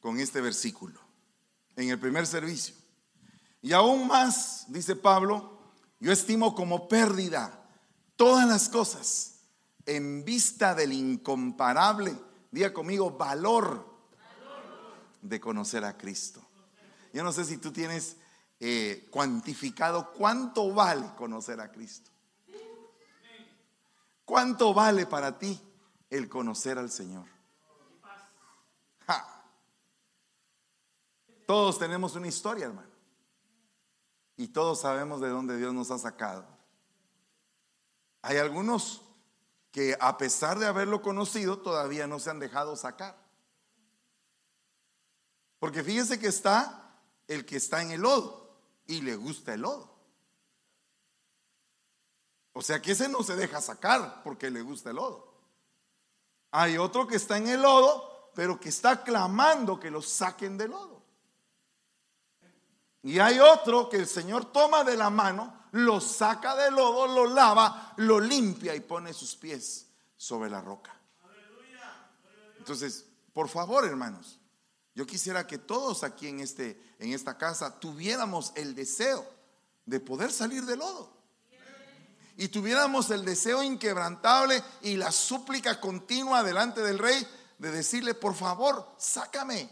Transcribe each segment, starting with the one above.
con este versículo en el primer servicio. Y aún más, dice Pablo, yo estimo como pérdida todas las cosas en vista del incomparable, diga conmigo, valor de conocer a Cristo. Yo no sé si tú tienes eh, cuantificado cuánto vale conocer a Cristo. ¿Cuánto vale para ti el conocer al Señor? Todos tenemos una historia, hermano. Y todos sabemos de dónde Dios nos ha sacado. Hay algunos que a pesar de haberlo conocido todavía no se han dejado sacar. Porque fíjense que está el que está en el lodo y le gusta el lodo. O sea que ese no se deja sacar porque le gusta el lodo. Hay otro que está en el lodo, pero que está clamando que lo saquen del lodo. Y hay otro que el Señor toma de la mano, lo saca del lodo, lo lava, lo limpia y pone sus pies sobre la roca. Entonces, por favor, hermanos, yo quisiera que todos aquí en, este, en esta casa tuviéramos el deseo de poder salir del lodo. Y tuviéramos el deseo inquebrantable y la súplica continua delante del rey de decirle, por favor, sácame,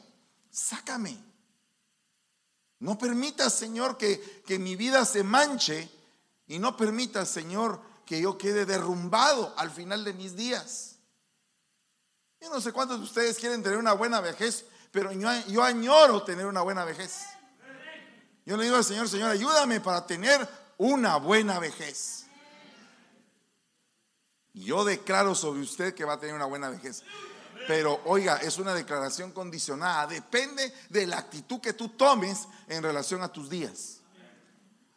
sácame. No permita, Señor, que, que mi vida se manche y no permita, Señor, que yo quede derrumbado al final de mis días. Yo no sé cuántos de ustedes quieren tener una buena vejez, pero yo, yo añoro tener una buena vejez. Yo le digo al Señor, Señor, ayúdame para tener una buena vejez. Yo declaro sobre usted que va a tener una buena vejez. Pero oiga, es una declaración condicionada. Depende de la actitud que tú tomes en relación a tus días.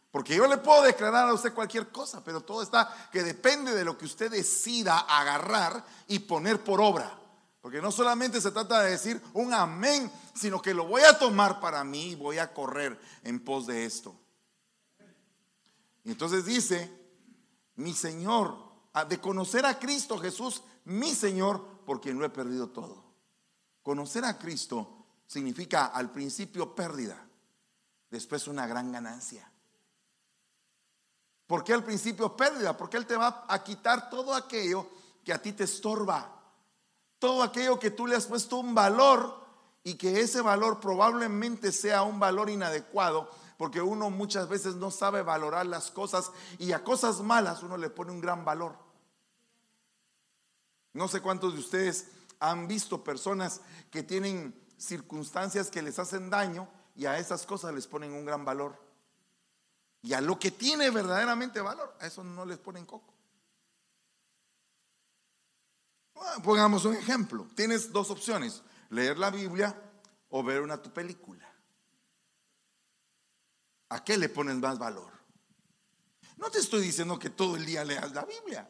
Porque yo le puedo declarar a usted cualquier cosa, pero todo está que depende de lo que usted decida agarrar y poner por obra. Porque no solamente se trata de decir un amén, sino que lo voy a tomar para mí y voy a correr en pos de esto. Y entonces dice, mi Señor, de conocer a Cristo Jesús, mi Señor, por quien lo he perdido todo. Conocer a Cristo significa al principio pérdida, después una gran ganancia. ¿Por qué al principio pérdida? Porque Él te va a quitar todo aquello que a ti te estorba, todo aquello que tú le has puesto un valor y que ese valor probablemente sea un valor inadecuado, porque uno muchas veces no sabe valorar las cosas y a cosas malas uno le pone un gran valor. No sé cuántos de ustedes han visto personas que tienen circunstancias que les hacen daño y a esas cosas les ponen un gran valor. Y a lo que tiene verdaderamente valor, a eso no les ponen coco. Ah, pongamos un ejemplo. Tienes dos opciones, leer la Biblia o ver una tu película. ¿A qué le pones más valor? No te estoy diciendo que todo el día leas la Biblia.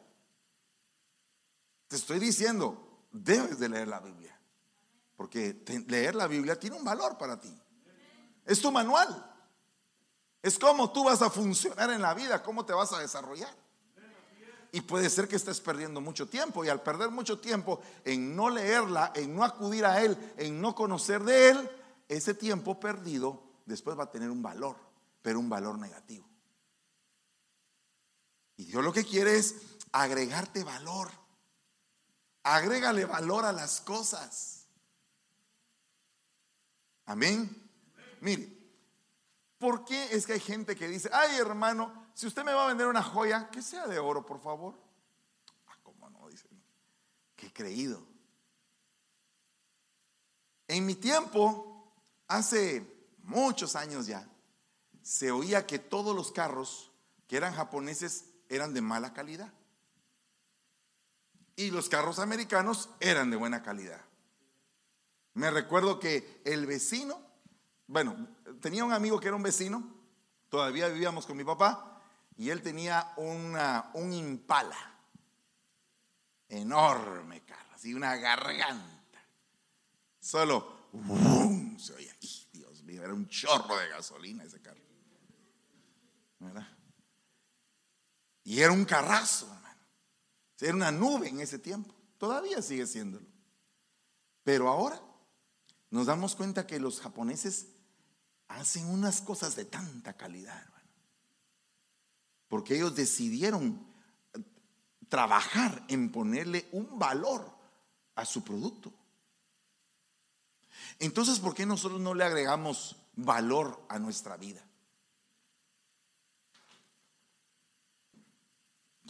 Te estoy diciendo, debes de leer la Biblia. Porque leer la Biblia tiene un valor para ti. Es tu manual. Es cómo tú vas a funcionar en la vida, cómo te vas a desarrollar. Y puede ser que estés perdiendo mucho tiempo. Y al perder mucho tiempo en no leerla, en no acudir a Él, en no conocer de Él, ese tiempo perdido después va a tener un valor, pero un valor negativo. Y Dios lo que quiere es agregarte valor. Agrégale valor a las cosas. Amén. Mire, ¿por qué es que hay gente que dice, ay hermano, si usted me va a vender una joya, que sea de oro, por favor? Ah, ¿cómo no? Dice, qué creído. En mi tiempo, hace muchos años ya, se oía que todos los carros que eran japoneses eran de mala calidad y los carros americanos eran de buena calidad. Me recuerdo que el vecino, bueno, tenía un amigo que era un vecino, todavía vivíamos con mi papá, y él tenía un impala, enorme carro, así una garganta. Solo, se oía, Dios mío, era un chorro de gasolina ese carro. ¿Verdad? Y era un carrazo. Era una nube en ese tiempo. Todavía sigue siéndolo. Pero ahora nos damos cuenta que los japoneses hacen unas cosas de tanta calidad, hermano. Porque ellos decidieron trabajar en ponerle un valor a su producto. Entonces, ¿por qué nosotros no le agregamos valor a nuestra vida?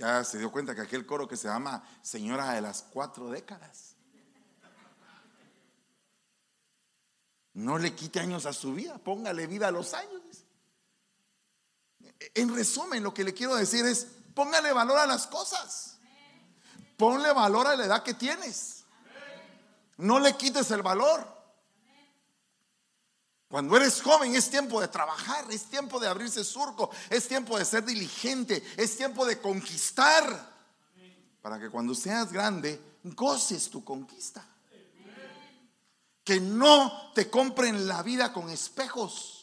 Ya se dio cuenta que aquel coro que se llama Señora de las cuatro décadas. No le quite años a su vida, póngale vida a los años. En resumen, lo que le quiero decir es, póngale valor a las cosas. Ponle valor a la edad que tienes. No le quites el valor. Cuando eres joven es tiempo de trabajar, es tiempo de abrirse surco, es tiempo de ser diligente, es tiempo de conquistar. Para que cuando seas grande goces tu conquista. Que no te compren la vida con espejos.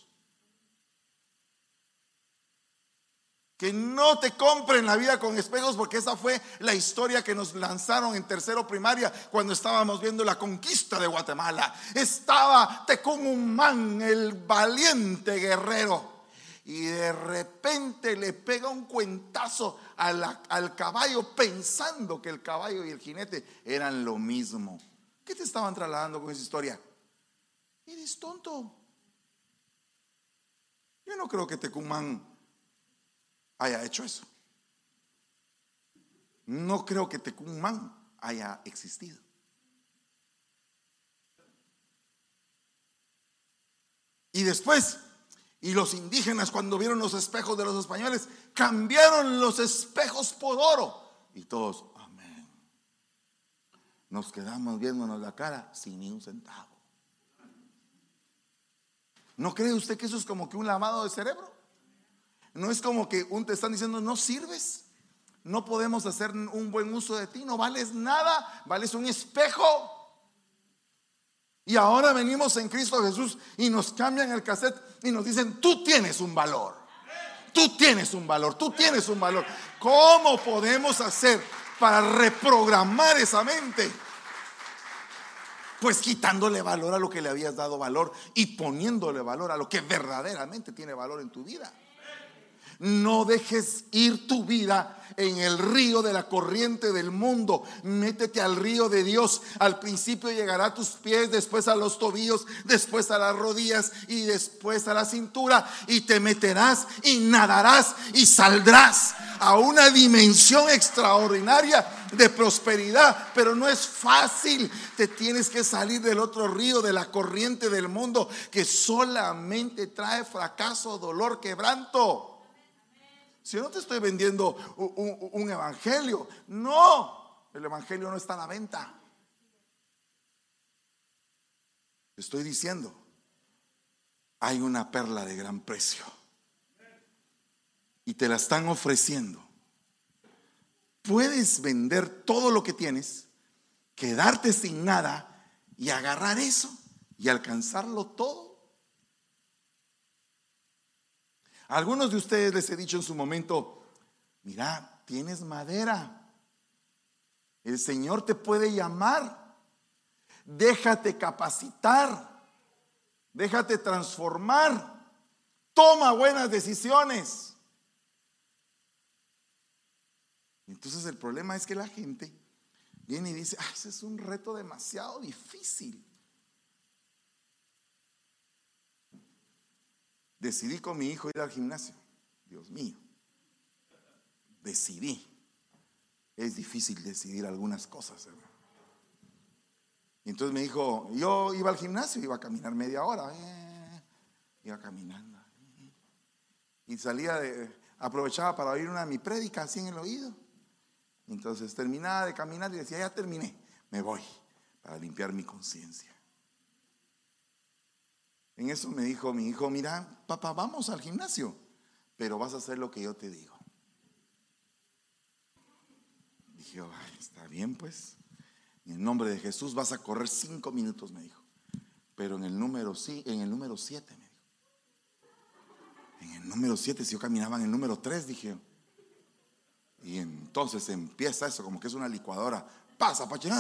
Que no te compren la vida con espejos porque esa fue la historia que nos lanzaron en tercero primaria cuando estábamos viendo la conquista de Guatemala. Estaba Tecumumán, el valiente guerrero. Y de repente le pega un cuentazo al caballo pensando que el caballo y el jinete eran lo mismo. ¿Qué te estaban trasladando con esa historia? Eres tonto. Yo no creo que Tecumán haya hecho eso. No creo que Tecumán haya existido. Y después, y los indígenas cuando vieron los espejos de los españoles, cambiaron los espejos por oro. Y todos, amén. Nos quedamos viéndonos la cara sin ni un centavo. ¿No cree usted que eso es como que un lavado de cerebro? No es como que un te están diciendo, no sirves, no podemos hacer un buen uso de ti, no vales nada, vales un espejo. Y ahora venimos en Cristo Jesús y nos cambian el cassette y nos dicen, tú tienes un valor, tú tienes un valor, tú tienes un valor. ¿Cómo podemos hacer para reprogramar esa mente? Pues quitándole valor a lo que le habías dado valor y poniéndole valor a lo que verdaderamente tiene valor en tu vida. No dejes ir tu vida en el río de la corriente del mundo. Métete al río de Dios. Al principio llegará a tus pies, después a los tobillos, después a las rodillas y después a la cintura. Y te meterás y nadarás y saldrás a una dimensión extraordinaria de prosperidad, pero no es fácil. Te tienes que salir del otro río, de la corriente del mundo, que solamente trae fracaso, dolor, quebranto. Si no te estoy vendiendo un, evangelio, no, el evangelio no está a la venta. Estoy diciendo, hay una perla de gran precio y te la están ofreciendo. Puedes vender todo lo que tienes, quedarte sin nada y agarrar eso y alcanzarlo todo. Algunos de ustedes les he dicho en su momento, mira, tienes madera. El Señor te puede llamar. Déjate capacitar. Déjate transformar. Toma buenas decisiones. Entonces el problema es que la gente viene y dice, ah, ese es un reto demasiado difícil. Decidí con mi hijo ir al gimnasio. Dios mío. Decidí. Es difícil decidir algunas cosas. Y entonces me dijo, yo iba al gimnasio, iba a caminar media hora. Eh, iba caminando. Y salía de, aprovechaba para oír una de mi prédica así en el oído. Entonces terminaba de caminar y decía, ya terminé, me voy para limpiar mi conciencia. En eso me dijo mi hijo, mira, papá, vamos al gimnasio, pero vas a hacer lo que yo te digo. Dije, está bien pues. En el nombre de Jesús vas a correr cinco minutos, me dijo. Pero en el número sí, en el número siete, me dijo. En el número siete, si yo caminaba en el número tres, dije. Y entonces empieza eso, como que es una licuadora. Pasa, pache.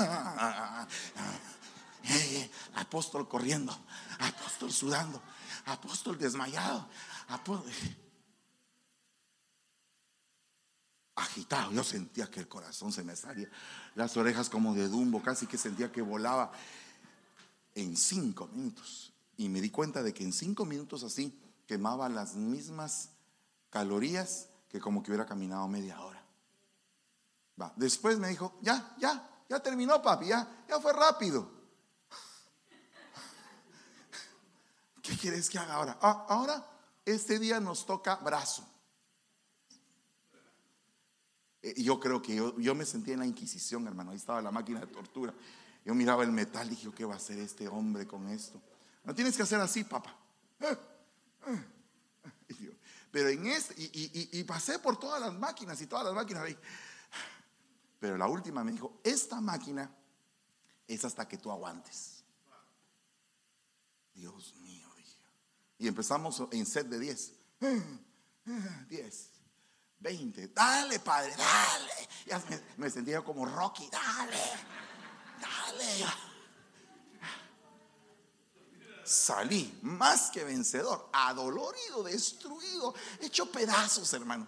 Apóstol corriendo, apóstol sudando, apóstol desmayado, apóstol agitado. Yo sentía que el corazón se me salía, las orejas como de Dumbo, casi que sentía que volaba en cinco minutos. Y me di cuenta de que en cinco minutos así quemaba las mismas calorías que como que hubiera caminado media hora. Va. Después me dijo, ya, ya, ya terminó papi, ya, ya fue rápido. ¿Qué quieres que haga ahora? Ah, ahora, este día nos toca brazo. Eh, yo creo que yo, yo me sentía en la Inquisición, hermano. Ahí estaba la máquina de tortura. Yo miraba el metal y dije, ¿qué va a hacer este hombre con esto? No tienes que hacer así, papá. Pero en este, y, pasé por todas las máquinas y todas las máquinas. Pero la última me dijo, esta máquina es hasta que tú aguantes. Dios. Y empezamos en set de 10. 10. 20. Dale, padre, dale. Ya me, sentía como Rocky, dale, dale. Salí más que vencedor, adolorido, destruido, hecho pedazos, hermano.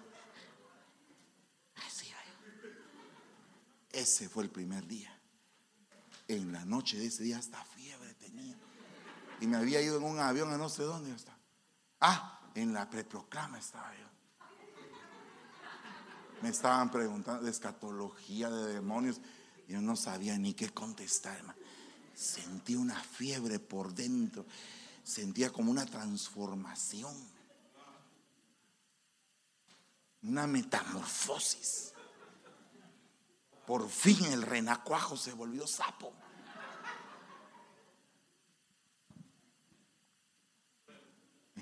Ese fue el primer día. En la noche de ese día hasta fiebre tenía. Y me había ido en un avión a no sé dónde está. Ah, en la preproclama estaba yo. Me estaban preguntando de escatología, de demonios. Yo no sabía ni qué contestar, Sentí una fiebre por dentro. Sentía como una transformación. Una metamorfosis. Por fin el renacuajo se volvió sapo.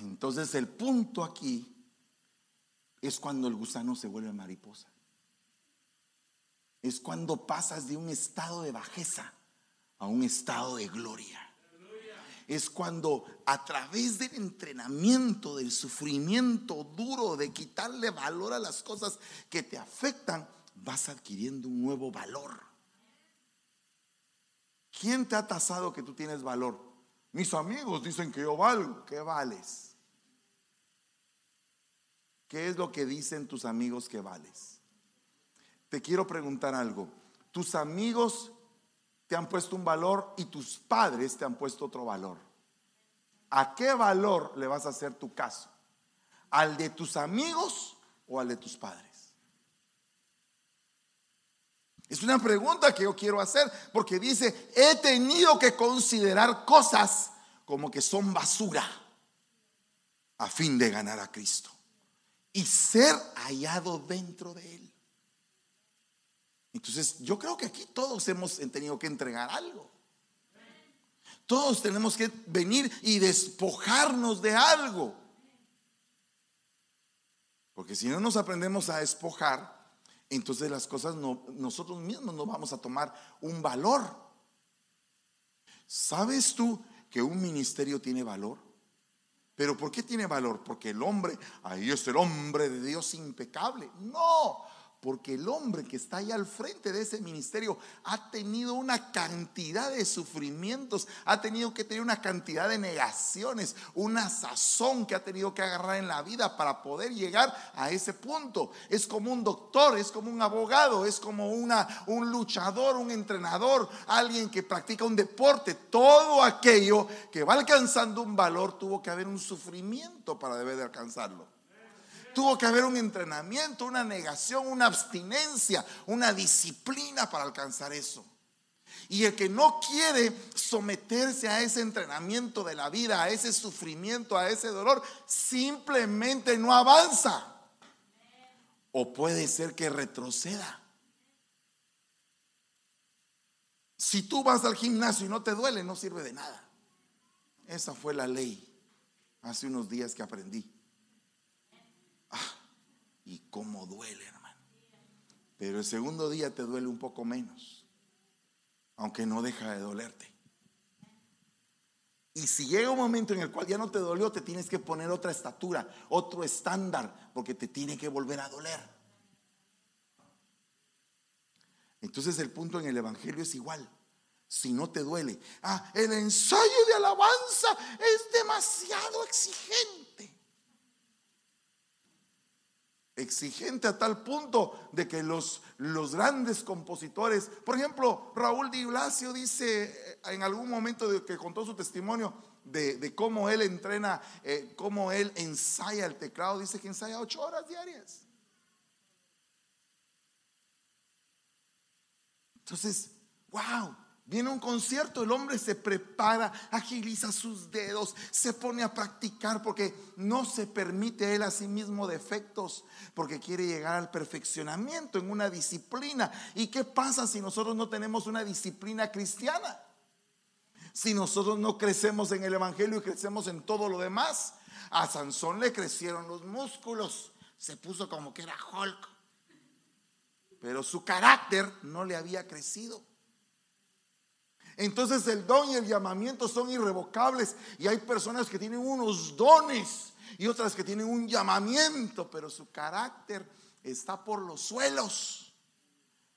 Entonces el punto aquí es cuando el gusano se vuelve mariposa. Es cuando pasas de un estado de bajeza a un estado de gloria. Es cuando a través del entrenamiento, del sufrimiento duro, de quitarle valor a las cosas que te afectan, vas adquiriendo un nuevo valor. ¿Quién te ha tasado que tú tienes valor? Mis amigos dicen que yo valgo. ¿Qué vales? ¿Qué es lo que dicen tus amigos que vales? Te quiero preguntar algo. Tus amigos te han puesto un valor y tus padres te han puesto otro valor. ¿A qué valor le vas a hacer tu caso? ¿Al de tus amigos o al de tus padres? Es una pregunta que yo quiero hacer porque dice, he tenido que considerar cosas como que son basura a fin de ganar a Cristo y ser hallado dentro de Él. Entonces, yo creo que aquí todos hemos tenido que entregar algo. Todos tenemos que venir y despojarnos de algo. Porque si no nos aprendemos a despojar, entonces las cosas no, nosotros mismos no vamos a tomar un valor. ¿Sabes tú que un ministerio tiene valor? Pero ¿por qué tiene valor? Porque el hombre, ahí es el hombre de Dios impecable. No, porque el hombre que está ahí al frente de ese ministerio ha tenido una cantidad de sufrimientos, ha tenido que tener una cantidad de negaciones, una sazón que ha tenido que agarrar en la vida para poder llegar a ese punto. Es como un doctor, es como un abogado, es como una, un luchador, un entrenador, alguien que practica un deporte. Todo aquello que va alcanzando un valor tuvo que haber un sufrimiento para deber de alcanzarlo. Tuvo que haber un entrenamiento, una negación, una abstinencia, una disciplina para alcanzar eso. Y el que no quiere someterse a ese entrenamiento de la vida, a ese sufrimiento, a ese dolor, simplemente no avanza. O puede ser que retroceda. Si tú vas al gimnasio y no te duele, no sirve de nada. Esa fue la ley hace unos días que aprendí. Y cómo duele, hermano. Pero el segundo día te duele un poco menos, aunque no deja de dolerte. Y si llega un momento en el cual ya no te dolió, te tienes que poner otra estatura, otro estándar, porque te tiene que volver a doler. Entonces el punto en el Evangelio es igual. si no te duele. Ah, el ensayo de alabanza es demasiado exigente. Exigente a tal punto de que los, los grandes compositores, por ejemplo, Raúl Di Blasio dice eh, en algún momento de que contó su testimonio de, cómo él entrena, eh, cómo él ensaya el teclado, dice que ensaya ocho horas diarias. Entonces, wow, Viene un concierto, el hombre se prepara, agiliza sus dedos, se pone a practicar porque no se permite él a sí mismo defectos, porque quiere llegar al perfeccionamiento en una disciplina. ¿Y qué pasa si nosotros no tenemos una disciplina cristiana? Si nosotros no crecemos en el Evangelio y crecemos en todo lo demás. A Sansón le crecieron los músculos, se puso como que era Hulk, pero su carácter no le había crecido. Entonces el don y el llamamiento son irrevocables y hay personas que tienen unos dones y otras que tienen un llamamiento, pero su carácter está por los suelos.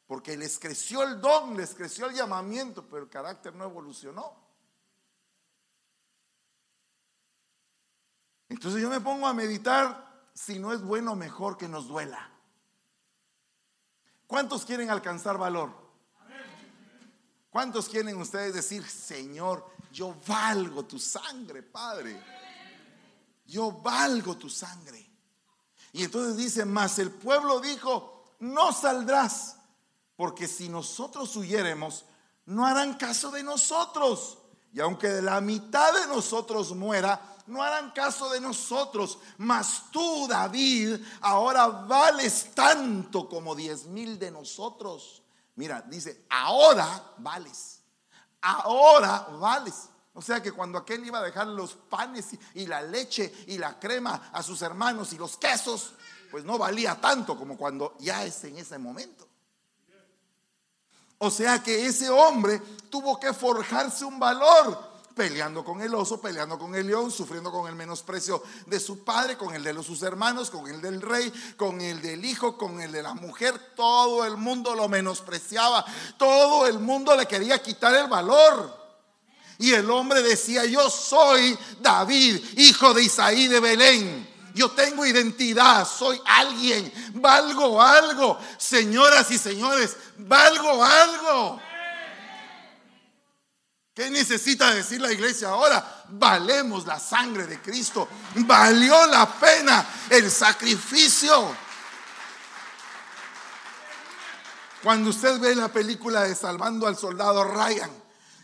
Porque les creció el don, les creció el llamamiento, pero el carácter no evolucionó. Entonces yo me pongo a meditar si no es bueno mejor que nos duela. ¿Cuántos quieren alcanzar valor? ¿Cuántos quieren ustedes decir, Señor, yo valgo tu sangre, Padre? Yo valgo tu sangre. Y entonces dice, mas el pueblo dijo, no saldrás, porque si nosotros huyéremos, no harán caso de nosotros. Y aunque de la mitad de nosotros muera, no harán caso de nosotros. Mas tú, David, ahora vales tanto como diez mil de nosotros. Mira, dice, ahora vales. Ahora vales. O sea que cuando aquel iba a dejar los panes y, la leche y la crema a sus hermanos y los quesos, pues no valía tanto como cuando ya es en ese momento. O sea que ese hombre tuvo que forjarse un valor peleando con el oso, peleando con el león, sufriendo con el menosprecio de su padre, con el de los, sus hermanos, con el del rey, con el del hijo, con el de la mujer. Todo el mundo lo menospreciaba, todo el mundo le quería quitar el valor. Y el hombre decía, yo soy David, hijo de Isaí de Belén. Yo tengo identidad, soy alguien, valgo algo. Señoras y señores, valgo algo. ¿Qué necesita decir la iglesia ahora? Valemos la sangre de Cristo. Valió la pena el sacrificio. Cuando usted ve la película de Salvando al Soldado Ryan,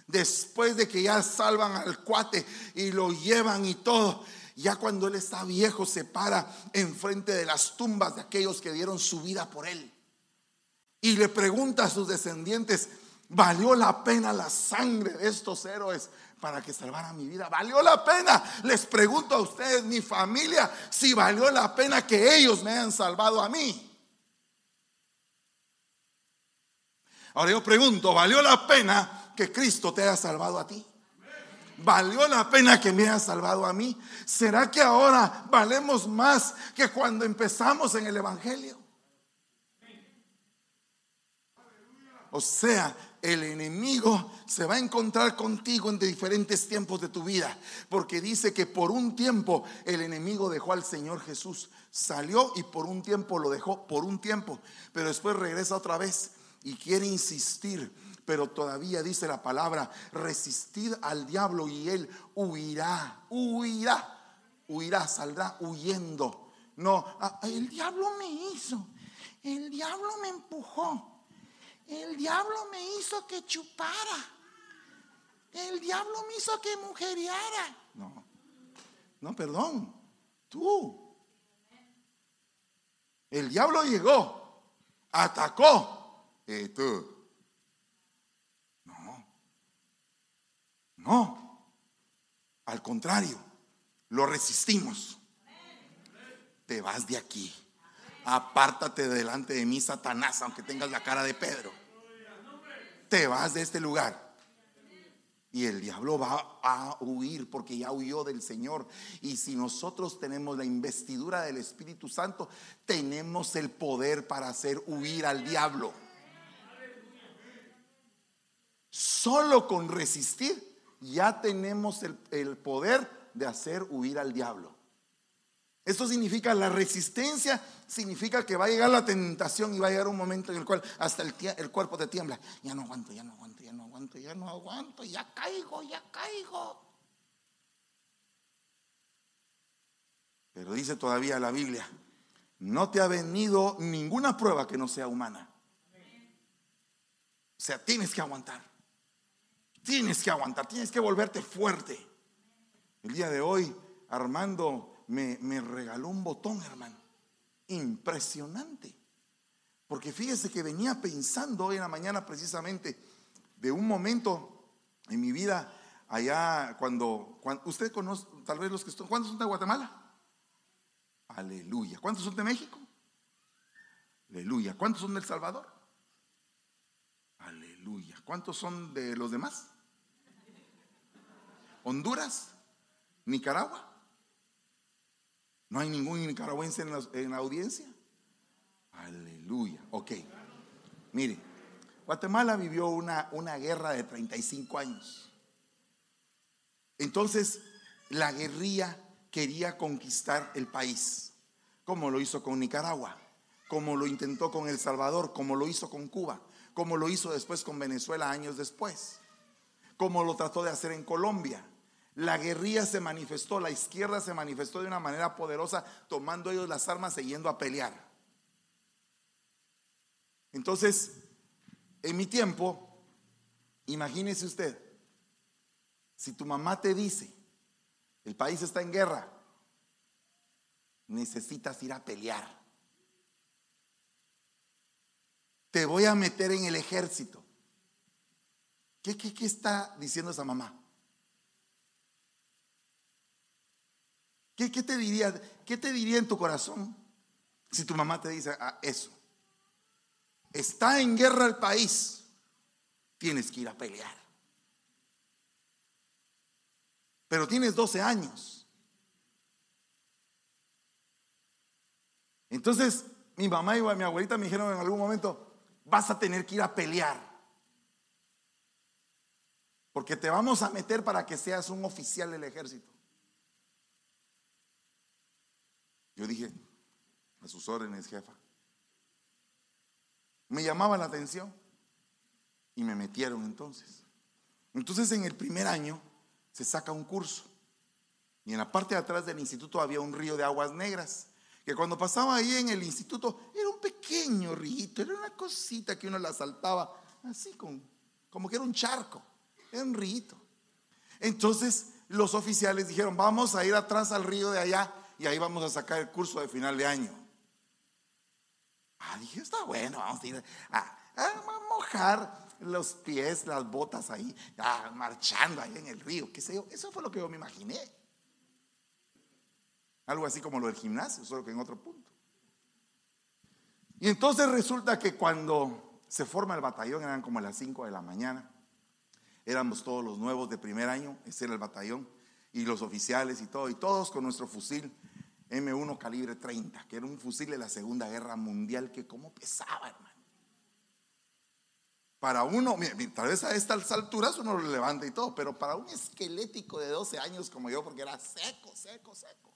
después de que ya salvan al cuate y lo llevan y todo, ya cuando él está viejo se para enfrente de las tumbas de aquellos que dieron su vida por él. Y le pregunta a sus descendientes, Valió la pena la sangre de estos héroes para que salvaran mi vida. Valió la pena. Les pregunto a ustedes, mi familia, si valió la pena que ellos me hayan salvado a mí. Ahora yo pregunto, ¿valió la pena que Cristo te haya salvado a ti? ¿Valió la pena que me haya salvado a mí? ¿Será que ahora valemos más que cuando empezamos en el Evangelio? O sea, el enemigo se va a encontrar contigo en diferentes tiempos de tu vida, porque dice que por un tiempo el enemigo dejó al Señor Jesús, salió y por un tiempo lo dejó, por un tiempo, pero después regresa otra vez y quiere insistir, pero todavía dice la palabra, resistid al diablo y él huirá, huirá, huirá, saldrá huyendo. No, ah, el diablo me hizo, el diablo me empujó. El diablo me hizo que chupara. El diablo me hizo que mujeriara. No, no, perdón. Tú. El diablo llegó, atacó. Y tú. No. No. Al contrario, lo resistimos. Te vas de aquí apártate delante de mí, Satanás, aunque tengas la cara de Pedro. Te vas de este lugar. Y el diablo va a huir porque ya huyó del Señor. Y si nosotros tenemos la investidura del Espíritu Santo, tenemos el poder para hacer huir al diablo. Solo con resistir ya tenemos el, el poder de hacer huir al diablo. Esto significa la resistencia, significa que va a llegar la tentación y va a llegar un momento en el cual hasta el, cuerpo te tiembla. Ya no aguanto, ya no aguanto, ya no aguanto, ya no aguanto, ya caigo, ya caigo. Pero dice todavía la Biblia, no te ha venido ninguna prueba que no sea humana. O sea, tienes que aguantar. Tienes que aguantar, tienes que volverte fuerte. El día de hoy, Armando me, regaló un botón, hermano. Impresionante. Porque fíjese que venía pensando hoy en la mañana precisamente de un momento en mi vida allá cuando, usted conoce, tal vez los que están, ¿cuántos son de Guatemala? Aleluya. ¿Cuántos son de México? Aleluya. ¿Cuántos son del Salvador? Aleluya. ¿Cuántos son de los demás? Honduras, Nicaragua. ¿No hay ningún nicaragüense en la, audiencia? Aleluya. Ok. Mire, Guatemala vivió una, una guerra de 35 años. Entonces, la guerrilla quería conquistar el país, como lo hizo con Nicaragua, como lo intentó con El Salvador, como lo hizo con Cuba, como lo hizo después con Venezuela años después, como lo trató de hacer en Colombia, la guerrilla se manifestó, la izquierda se manifestó de una manera poderosa, tomando ellos las armas e yendo a pelear. Entonces, en mi tiempo, imagínese usted, si tu mamá te dice, el país está en guerra, necesitas ir a pelear. Te voy a meter en el ejército. ¿Qué, qué, qué está diciendo esa mamá? ¿Qué, te diría, ¿Qué te diría en tu corazón si tu mamá te dice ah, eso? Está en guerra el país, tienes que ir a pelear. Pero tienes 12 años. Entonces, mi mamá y mi abuelita me dijeron en algún momento, vas a tener que ir a pelear. Porque te vamos a meter para que seas un oficial del ejército. Yo dije, a sus órdenes, jefa. Me llamaba la atención y me metieron entonces. Entonces en el primer año se saca un curso y en la parte de atrás del instituto había un río de aguas negras que cuando pasaba ahí en el instituto era un pequeño río, era una cosita que uno la saltaba así con, como que era un charco, era un río. Entonces los oficiales dijeron, vamos a ir atrás al río de allá y ahí vamos a sacar el curso de final de año. Ah, dije, está bueno, vamos a ir a, mojar los pies, las botas ahí, marchando ahí en el río, qué sé yo. Eso fue lo que yo me imaginé. Algo así como lo del gimnasio, solo que en otro punto. Y entonces resulta que cuando se forma el batallón, eran como las 5 de la mañana, éramos todos los nuevos de primer año, ese era el batallón, y los oficiales y todo, y todos con nuestro fusil M1 calibre 30, que era un fusil de la Segunda Guerra Mundial que como pesaba, hermano. Para uno, tal vez a estas alturas uno lo levanta y todo, pero para un esquelético de 12 años como yo, porque era seco, seco, seco.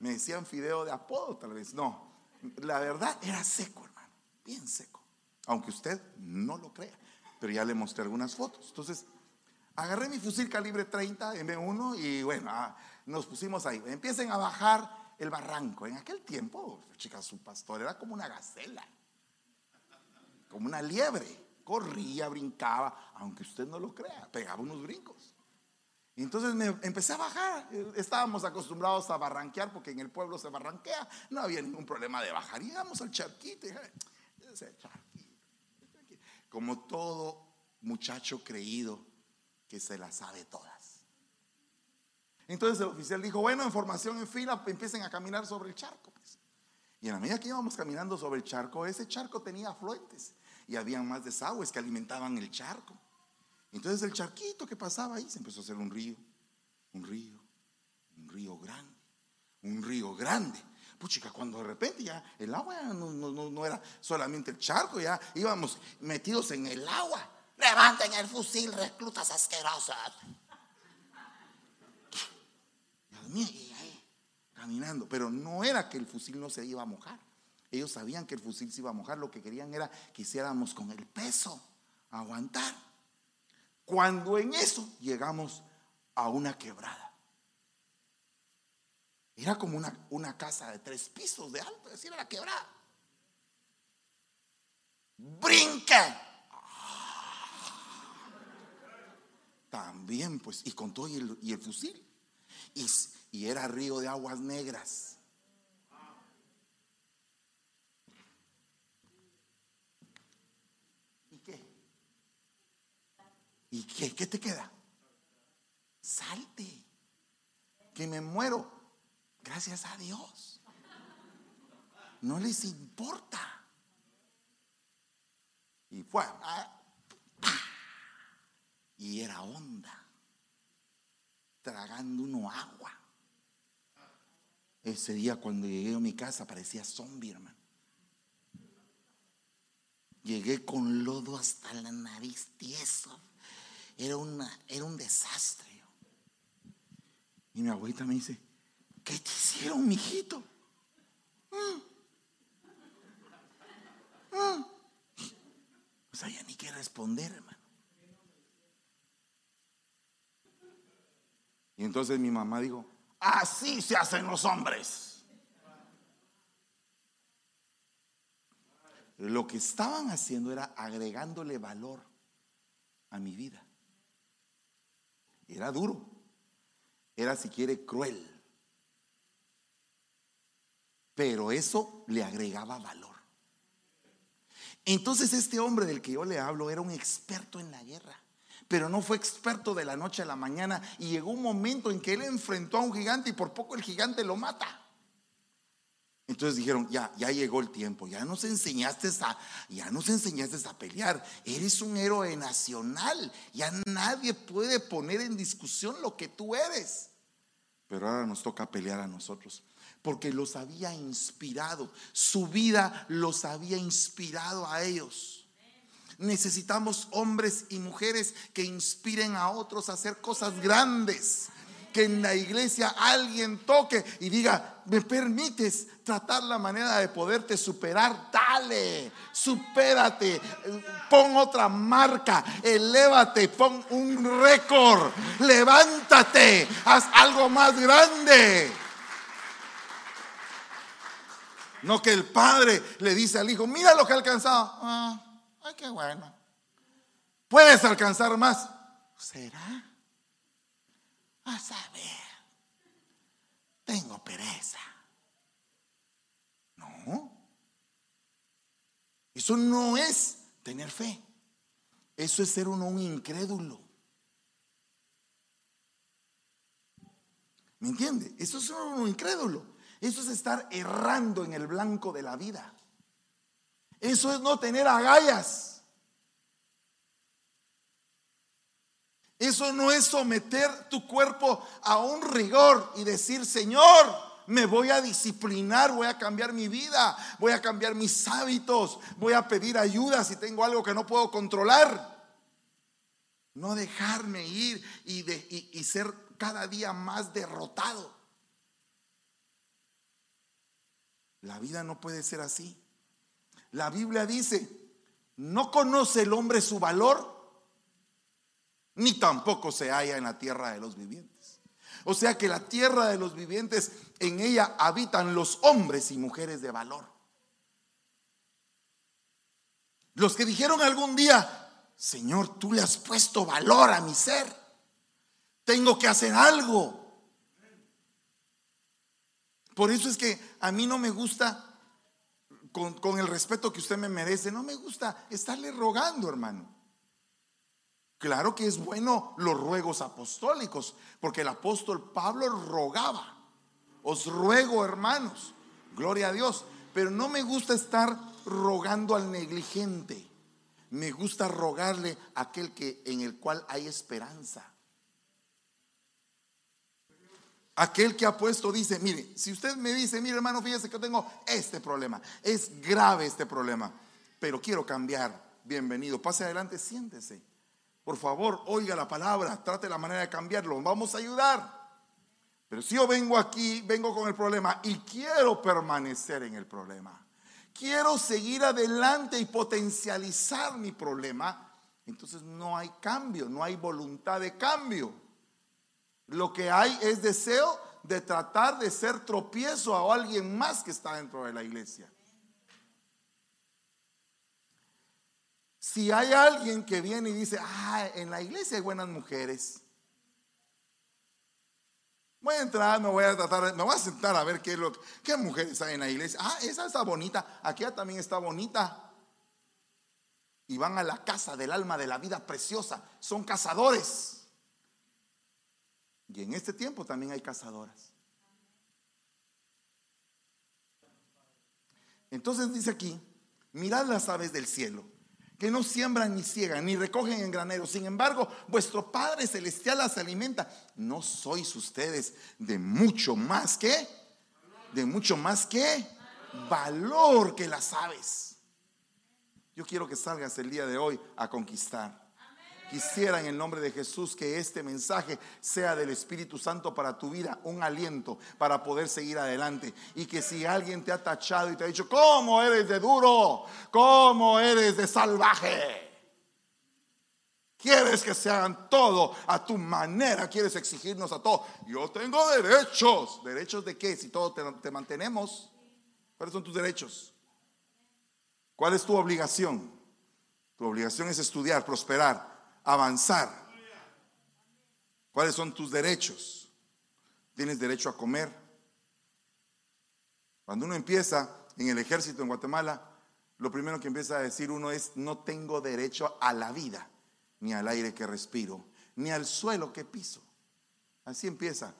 Me decían fideo de apodo, tal vez. No, la verdad era seco, hermano, bien seco. Aunque usted no lo crea, pero ya le mostré algunas fotos. Entonces, agarré mi fusil calibre 30 M1 y bueno, ah, nos pusimos ahí. Empiecen a bajar el barranco. En aquel tiempo, chicas, su pastor era como una gacela, como una liebre. Corría, brincaba, aunque usted no lo crea, pegaba unos brincos. Y entonces me empecé a bajar. Estábamos acostumbrados a barranquear porque en el pueblo se barranquea. No había ningún problema de bajar. Íbamos al charquito. Como todo muchacho creído que se la sabe toda. Entonces el oficial dijo, bueno, en formación en fila, empiecen a caminar sobre el charco. Pues. Y en la medida que íbamos caminando sobre el charco, ese charco tenía afluentes y había más desagües que alimentaban el charco. Entonces el charquito que pasaba ahí se empezó a hacer un río, un río, un río grande, un río grande. Puchica, cuando de repente ya el agua no, no era solamente el charco, ya íbamos metidos en el agua. levanten el fusil, reclutas asquerosos. Caminando. Pero no era que el fusil no se iba a mojar. Ellos sabían que el fusil se iba a mojar. Lo que querían era que hiciéramos con el peso, aguantar. Cuando en eso llegamos a una quebrada. Era como una, una casa de tres pisos de alto, decir, era quebrada. Brinca. También, pues, y con todo y el, fusil. Y, era río de aguas negras. ¿Y qué? ¿Y qué? ¿Qué te queda? Salte. Que me muero. Gracias a Dios. No les importa. Y fue. Ah, y era onda. Tragando uno agua. Ese día cuando llegué a mi casa parecía zombie, hermano. Llegué con lodo hasta la nariz tieso. Era, una, era un desastre. Y mi abuelita me dice, ¿Qué te hicieron, mijito? Mm. Mm. No sabía ni qué responder, hermano. Y entonces mi mamá dijo, así se hacen los hombres. Lo que estaban haciendo era agregándole valor a mi vida. Era duro, era si quiere cruel pero eso le agregaba valor. Entonces este hombre del que yo le hablo era un experto en la guerra, pero no fue experto de la noche a la mañana y llegó un momento en que él enfrentó a un gigante y por poco el gigante lo mata. Entonces dijeron, ya, ya llegó el tiempo, ya nos enseñaste a, ya nos enseñaste a pelear, eres un héroe nacional, ya nadie puede poner en discusión lo que tú eres. Pero ahora nos toca pelear a nosotros porque los había inspirado. Su vida los había inspirado a ellos. Necesitamos hombres y mujeres que inspiren a otros a hacer cosas grandes. Que en la iglesia alguien toque y diga, ¿me permites tratar la manera de poderte superar? Dale, supérate, pon otra marca, elévate, pon un récord, levántate, haz algo más grande. No que el padre le dice al hijo, mira lo que ha alcanzado. Ah, ay, qué bueno. ¿Puedes alcanzar más? ¿Será? A saber. Tengo pereza. No. Eso no es tener fe. Eso es ser uno un incrédulo. ¿Me entiende? Eso es ser un incrédulo. Eso es estar errando en el blanco de la vida. Eso es no tener agallas. Eso no es someter tu cuerpo a un rigor y decir, Señor, me voy a disciplinar, voy a cambiar mi vida, voy a cambiar mis hábitos, voy a pedir ayuda si tengo algo que no puedo controlar. No dejarme ir y, ser cada día más derrotado. La vida no puede ser así. La Biblia dice, no conoce el hombre su valor, ni tampoco se halla en la tierra de los vivientes. O sea que la tierra de los vivientes, en ella habitan los hombres y mujeres de valor. Los que dijeron algún día, Señor, tú le has puesto valor a mi ser. Tengo que hacer algo. Por eso es que a mí no me gusta, con, el respeto que usted me merece, no me gusta estarle rogando, hermano. Claro que es bueno los ruegos apostólicos, porque el apóstol Pablo rogaba. Os ruego, hermanos, gloria a Dios, pero no me gusta estar rogando al negligente. Me gusta rogarle a aquel que en el cual hay esperanza. Aquel que ha puesto dice, mire, si usted me dice, mire hermano, fíjese que tengo este problema, es grave este problema, pero quiero cambiar bienvenido. Pase adelante, siéntese. Por favor, oiga la palabra, trate la manera de cambiarlo. Vamos a ayudar. Pero si yo vengo aquí, vengo con el problema y quiero permanecer en el problema. Quiero seguir adelante y potencializar mi problema. Entonces no hay cambio, no hay voluntad de cambio. Lo que hay es deseo de tratar de ser tropiezo a alguien más que está dentro de la iglesia. Si hay alguien que viene y dice, ah, en la iglesia hay buenas mujeres. Voy a entrar, me voy a tratar, me voy a sentar a ver qué, lo, qué mujeres hay en la iglesia. Ah, esa está bonita, aquella también está bonita. Y van a la casa del alma de la vida preciosa. Son cazadores. Y en este tiempo también hay cazadoras. Entonces dice aquí, mirad las aves del cielo, que no siembran ni ciegan, ni recogen en graneros. Sin embargo, vuestro Padre Celestial las alimenta. ¿No sois ustedes de mucho más que? De mucho más que valor que las aves. Yo quiero que salgas el día de hoy a conquistar. Quisiera en el nombre de Jesús que este mensaje sea del Espíritu Santo para tu vida, un aliento para poder seguir adelante. Y que si alguien te ha tachado y te ha dicho, ¿cómo eres de duro? ¿Cómo eres de salvaje? Quieres que se hagan todo a tu manera, quieres exigirnos a todo. Yo tengo derechos. ¿Derechos de qué? Si todo te, te mantenemos, ¿cuáles son tus derechos? ¿Cuál es tu obligación? Tu obligación es estudiar, prosperar, avanzar. ¿Cuáles son tus derechos? Tienes derecho a comer. Cuando uno empieza en el ejército en Guatemala, lo primero que empieza a decir uno es, no tengo derecho a la vida, ni al aire que respiro, ni al suelo que piso. Así empieza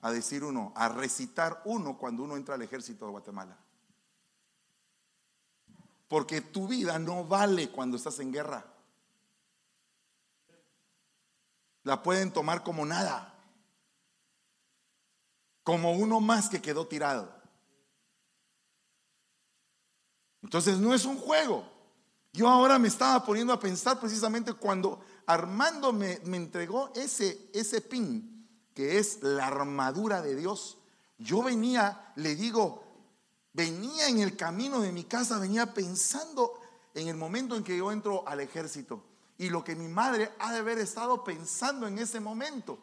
a decir uno, a recitar uno cuando uno entra al ejército de Guatemala. Porque tu vida no vale cuando estás en guerra la pueden tomar como nada, como uno más que quedó tirado. Entonces no es un juego. Yo ahora me estaba poniendo a pensar precisamente cuando Armando me, me entregó ese, ese pin, que es la armadura de Dios. Yo venía, le digo, venía en el camino de mi casa, venía pensando en el momento en que yo entro al ejército y lo que mi madre ha de haber estado pensando en ese momento.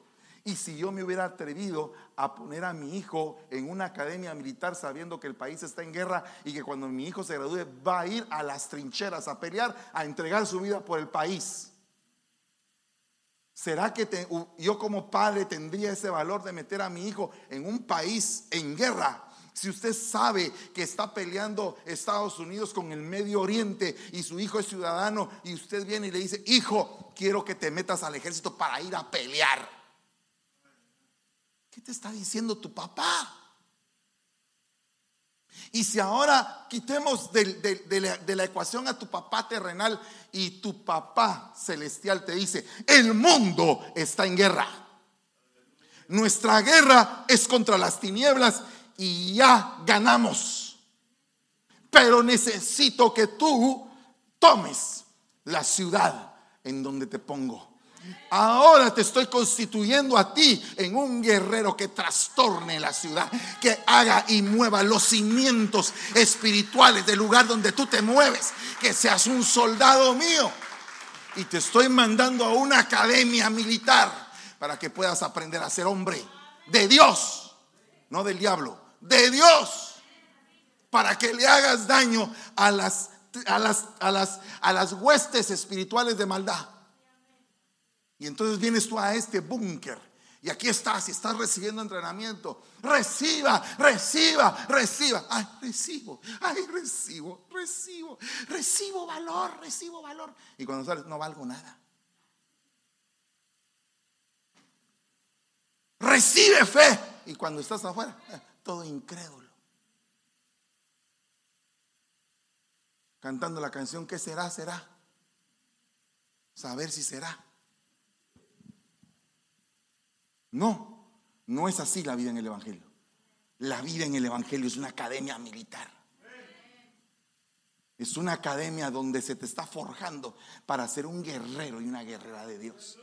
Y si yo me hubiera atrevido a poner a mi hijo en una academia militar sabiendo que el país está en guerra y que cuando mi hijo se gradúe va a ir a las trincheras a pelear, a entregar su vida por el país. ¿Será que yo como padre tendría ese valor de meter a mi hijo en un país en guerra si usted sabe que está peleando Estados Unidos con el Medio Oriente y su hijo es ciudadano y usted viene y le dice, hijo, quiero que te metas al ejército para ir a pelear. ¿Qué te está diciendo tu papá? Y si ahora quitemos de, la, ecuación a tu papá terrenal y tu papá celestial te dice, el mundo está en guerra. Nuestra guerra es contra las tinieblas y ya ganamos. Pero necesito que tú tomes la ciudad en donde te pongo. Ahora te estoy constituyendo a ti en un guerrero que trastorne la ciudad, que haga y mueva los cimientos espirituales del lugar donde tú te mueves, que seas un soldado mío. Y te estoy mandando a una academia militar para que puedas aprender a ser hombre de Dios, no del diablo de Dios para que le hagas daño a las, a las, a las, a las huestes espirituales de maldad. Y entonces vienes tú a este búnker y aquí estás y estás recibiendo entrenamiento. Reciba, reciba, reciba. Ay, recibo, ay, recibo, recibo, recibo valor, recibo valor. Y cuando sales, no valgo nada. Recibe fe. Y cuando estás afuera, todo incrédulo. Cantando la canción, ¿qué será? Será. Saber si será. No, no es así la vida en el Evangelio. La vida en el Evangelio es una academia militar. Es una academia donde se te está forjando para ser un guerrero y una guerrera de Dios.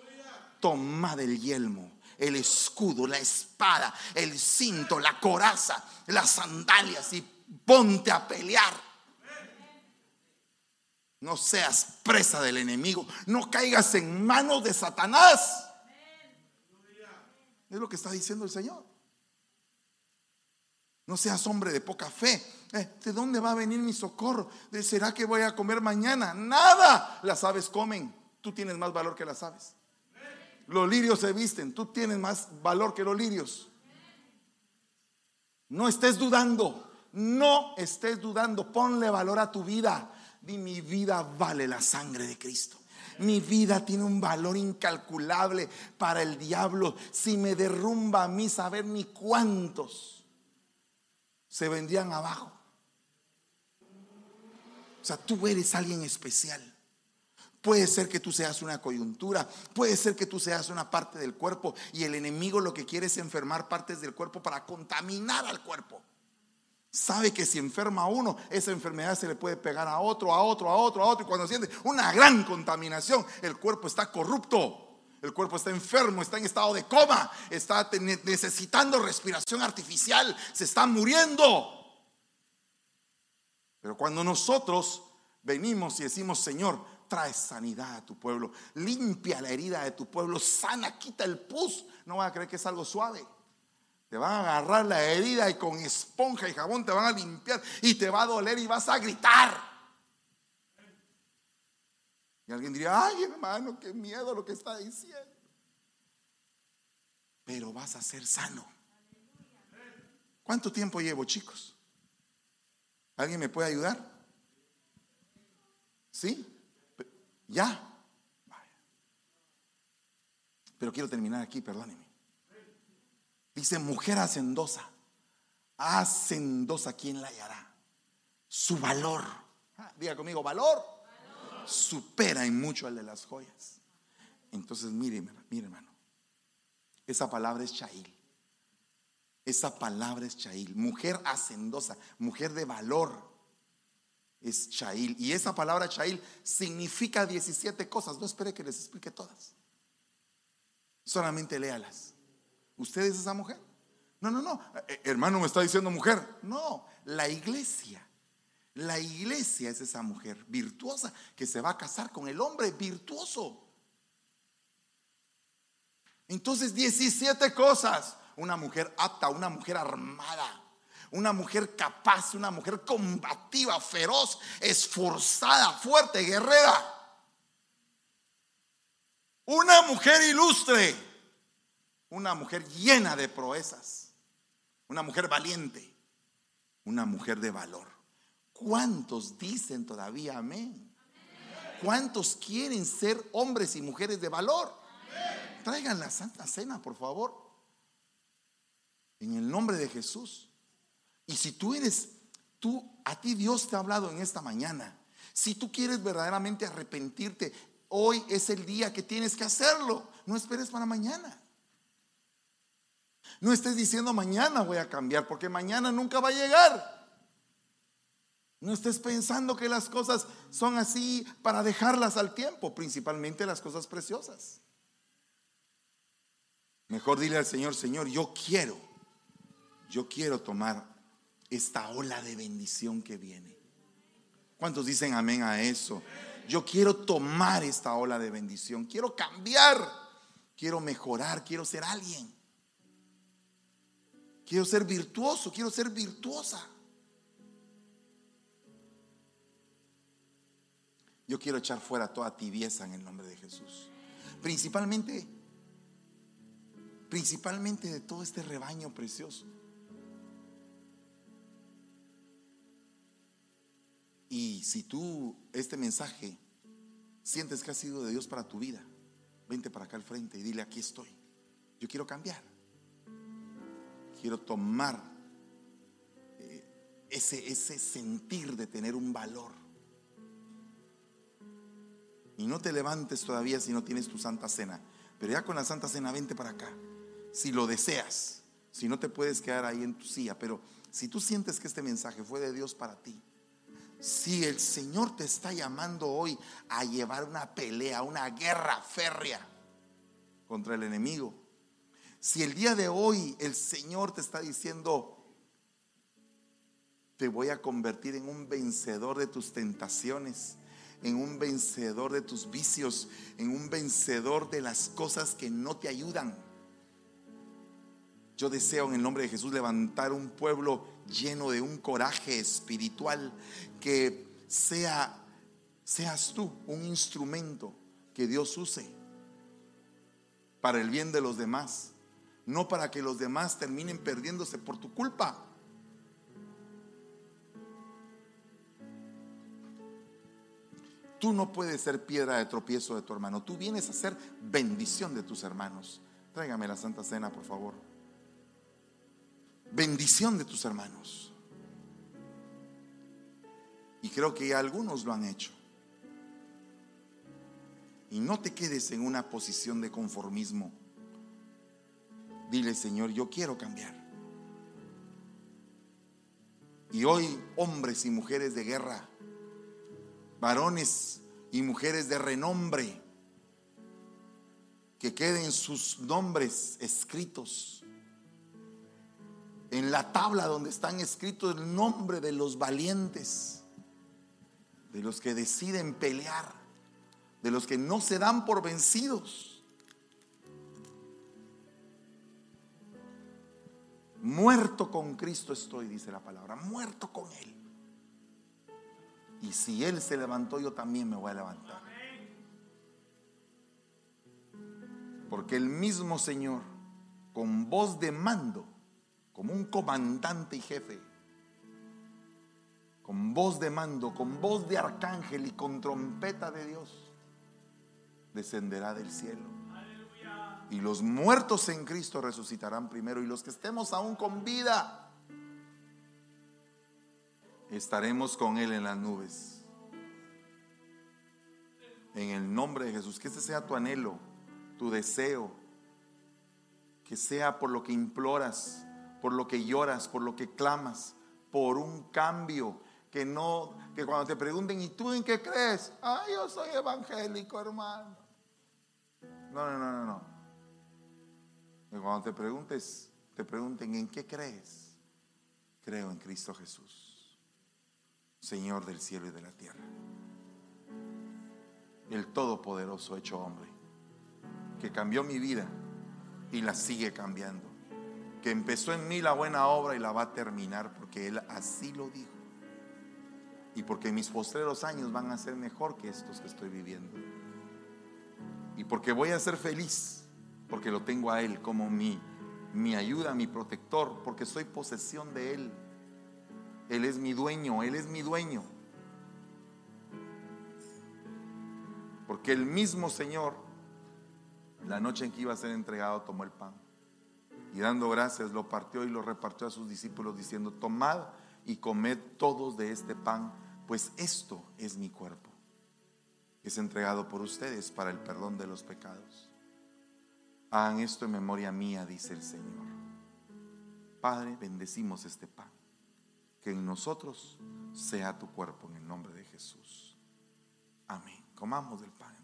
Toma del yelmo, el escudo, la espada, el cinto, la coraza, las sandalias y ponte a pelear. No seas presa del enemigo, no caigas en manos de Satanás. Es lo que está diciendo el Señor. No seas hombre de poca fe. Eh, ¿De dónde va a venir mi socorro? ¿Será que voy a comer mañana? Nada. Las aves comen. Tú tienes más valor que las aves. Los lirios se visten. Tú tienes más valor que los lirios. No estés dudando. No estés dudando. Ponle valor a tu vida. Di mi vida vale la sangre de Cristo. Mi vida tiene un valor incalculable para el diablo. Si me derrumba a mí saber ni cuántos se vendrían abajo. O sea, tú eres alguien especial. Puede ser que tú seas una coyuntura, puede ser que tú seas una parte del cuerpo y el enemigo lo que quiere es enfermar partes del cuerpo para contaminar al cuerpo. Sabe que si enferma a uno, esa enfermedad se le puede pegar a otro, a otro, a otro, a otro. Y cuando siente una gran contaminación, el cuerpo está corrupto. El cuerpo está enfermo, está en estado de coma, está necesitando respiración artificial, se está muriendo. Pero cuando nosotros venimos y decimos, Señor, trae sanidad a tu pueblo, limpia la herida de tu pueblo, sana, quita el pus, no van a creer que es algo suave. Te van a agarrar la herida y con esponja y jabón te van a limpiar y te va a doler y vas a gritar. Y alguien diría, ay hermano, qué miedo lo que está diciendo. Pero vas a ser sano. ¿Cuánto tiempo llevo, chicos? ¿Alguien me puede ayudar? ¿Sí? ¿Ya? Pero quiero terminar aquí, perdónenme. Dice, mujer hacendosa. Hacendosa, ¿quién la hallará? Su valor. Ah, diga conmigo, valor. Supera en mucho al de las joyas. Entonces, mire, mire, hermano. Esa palabra es chail. Esa palabra es chail. Mujer hacendosa, mujer de valor. Es chail. Y esa palabra chail significa 17 cosas. No espere que les explique todas. Solamente léalas. ¿Usted es esa mujer? No, no, no. Eh, hermano me está diciendo mujer. No, la iglesia. La iglesia es esa mujer virtuosa que se va a casar con el hombre virtuoso. Entonces, 17 cosas una mujer apta, una mujer armada, una mujer capaz, una mujer combativa, feroz, esforzada, fuerte, guerrera. Una mujer ilustre, una mujer llena de proezas, una mujer valiente, una mujer de valor. ¿Cuántos dicen todavía amén? ¿Cuántos quieren ser hombres y mujeres de valor? Traigan la Santa Cena, por favor. En el nombre de Jesús. Y si tú eres, tú, a ti Dios te ha hablado en esta mañana. Si tú quieres verdaderamente arrepentirte, hoy es el día que tienes que hacerlo. No esperes para mañana. No estés diciendo mañana voy a cambiar, porque mañana nunca va a llegar. No estés pensando que las cosas son así para dejarlas al tiempo, principalmente las cosas preciosas. Mejor dile al Señor, Señor, yo quiero, yo quiero tomar esta ola de bendición que viene. ¿Cuántos dicen amén a eso? Yo quiero tomar esta ola de bendición, quiero cambiar, quiero mejorar, quiero ser alguien. Quiero ser virtuoso, quiero ser virtuosa. Yo quiero echar fuera toda tibieza en el nombre de Jesús. Principalmente principalmente de todo este rebaño precioso. Y si tú este mensaje sientes que ha sido de Dios para tu vida, vente para acá al frente y dile, aquí estoy. Yo quiero cambiar. Quiero tomar eh, ese, ese sentir de tener un valor. Y no te levantes todavía si no tienes tu santa cena. Pero ya con la santa cena, vente para acá si lo deseas, si no te puedes quedar ahí en tu silla, pero si tú sientes que este mensaje fue de Dios para ti, Si el Señor te está llamando hoy a llevar una pelea, una guerra férrea contra el enemigo, si el día de hoy el Señor te está diciendo, te voy a convertir en un vencedor de tus tentaciones, en un vencedor de tus vicios, en un vencedor de las cosas que no te ayudan. Yo deseo en el nombre de Jesús levantar un pueblo lleno de un coraje espiritual que sea seas tú un instrumento que Dios use para el bien de los demás, no para que los demás terminen perdiéndose por tu culpa. Tú no puedes ser piedra de tropiezo de tu hermano. Tú vienes a ser bendición de tus hermanos. Tráigame la Santa Cena, por favor. Bendición de tus hermanos. Y creo que algunos lo han hecho. Y no te quedes en una posición de conformismo. Dile, Señor, yo quiero cambiar. Y hoy hombres y mujeres de guerra varones y mujeres de renombre, que queden sus nombres escritos en la tabla donde están escritos el nombre de los valientes, de los que deciden pelear, de los que no se dan por vencidos. Muerto con Cristo estoy, dice la palabra, muerto con Él. Y si Él se levantó, yo también me voy a levantar. Porque el mismo Señor, con voz de mando, como un comandante y jefe, con voz de mando, con voz de arcángel y con trompeta de Dios, descenderá del cielo. Y los muertos en Cristo resucitarán primero y los que estemos aún con vida estaremos con Él en las nubes. En el nombre de Jesús, que ese sea tu anhelo, tu deseo, que sea por lo que imploras, por lo que lloras, por lo que clamas, por un cambio, que no, que cuando te pregunten, ¿y tú en qué crees? Ah, yo soy evangélico, hermano. No, no, no, no, no. Que cuando te preguntes, te pregunten, ¿en qué crees? Creo en Cristo Jesús. Señor del cielo y de la tierra. El Todopoderoso hecho hombre, que cambió mi vida y la sigue cambiando, que empezó en mí la buena obra y la va a terminar porque Él así lo dijo. Y porque mis postreros años van a ser mejor que estos que estoy viviendo. Y porque voy a ser feliz, porque lo tengo a Él como mi, mi ayuda, mi protector, porque soy posesión de Él. Él es mi dueño, Él es mi dueño. Porque el mismo Señor, la noche en que iba a ser entregado, tomó el pan. Y dando gracias, lo partió y lo repartió a sus discípulos diciendo, tomad y comed todos de este pan, pues esto es mi cuerpo. Es entregado por ustedes para el perdón de los pecados. Hagan esto en memoria mía, dice el Señor. Padre, bendecimos este pan que en nosotros sea tu cuerpo en el nombre de Jesús. Amén. Comamos del pan.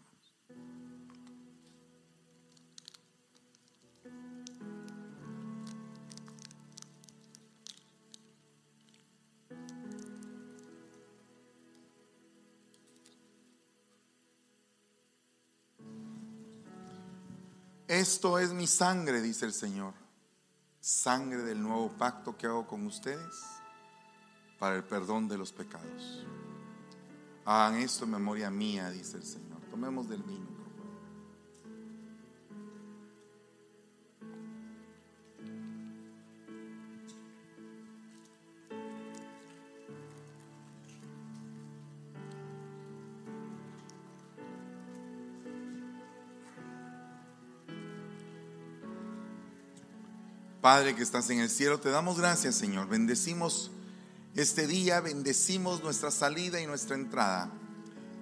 Esto es mi sangre, dice el Señor. Sangre del nuevo pacto que hago con ustedes para el perdón de los pecados. Hagan esto en memoria mía, dice el Señor. Tomemos del vino. Padre que estás en el cielo, te damos gracias, Señor. Bendecimos este día bendecimos nuestra salida y nuestra entrada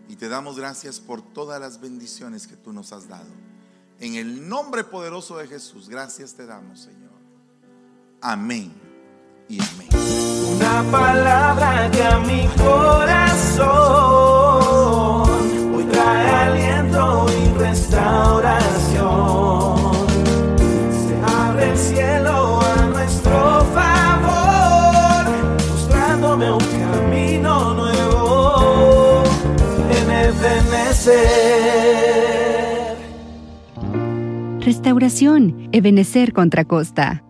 y te damos gracias por todas las bendiciones que tú nos has dado. En el nombre poderoso de Jesús, gracias te damos, Señor. Amén y amén. Una palabra que a mi corazón Restauración, Ebenecer contra Costa.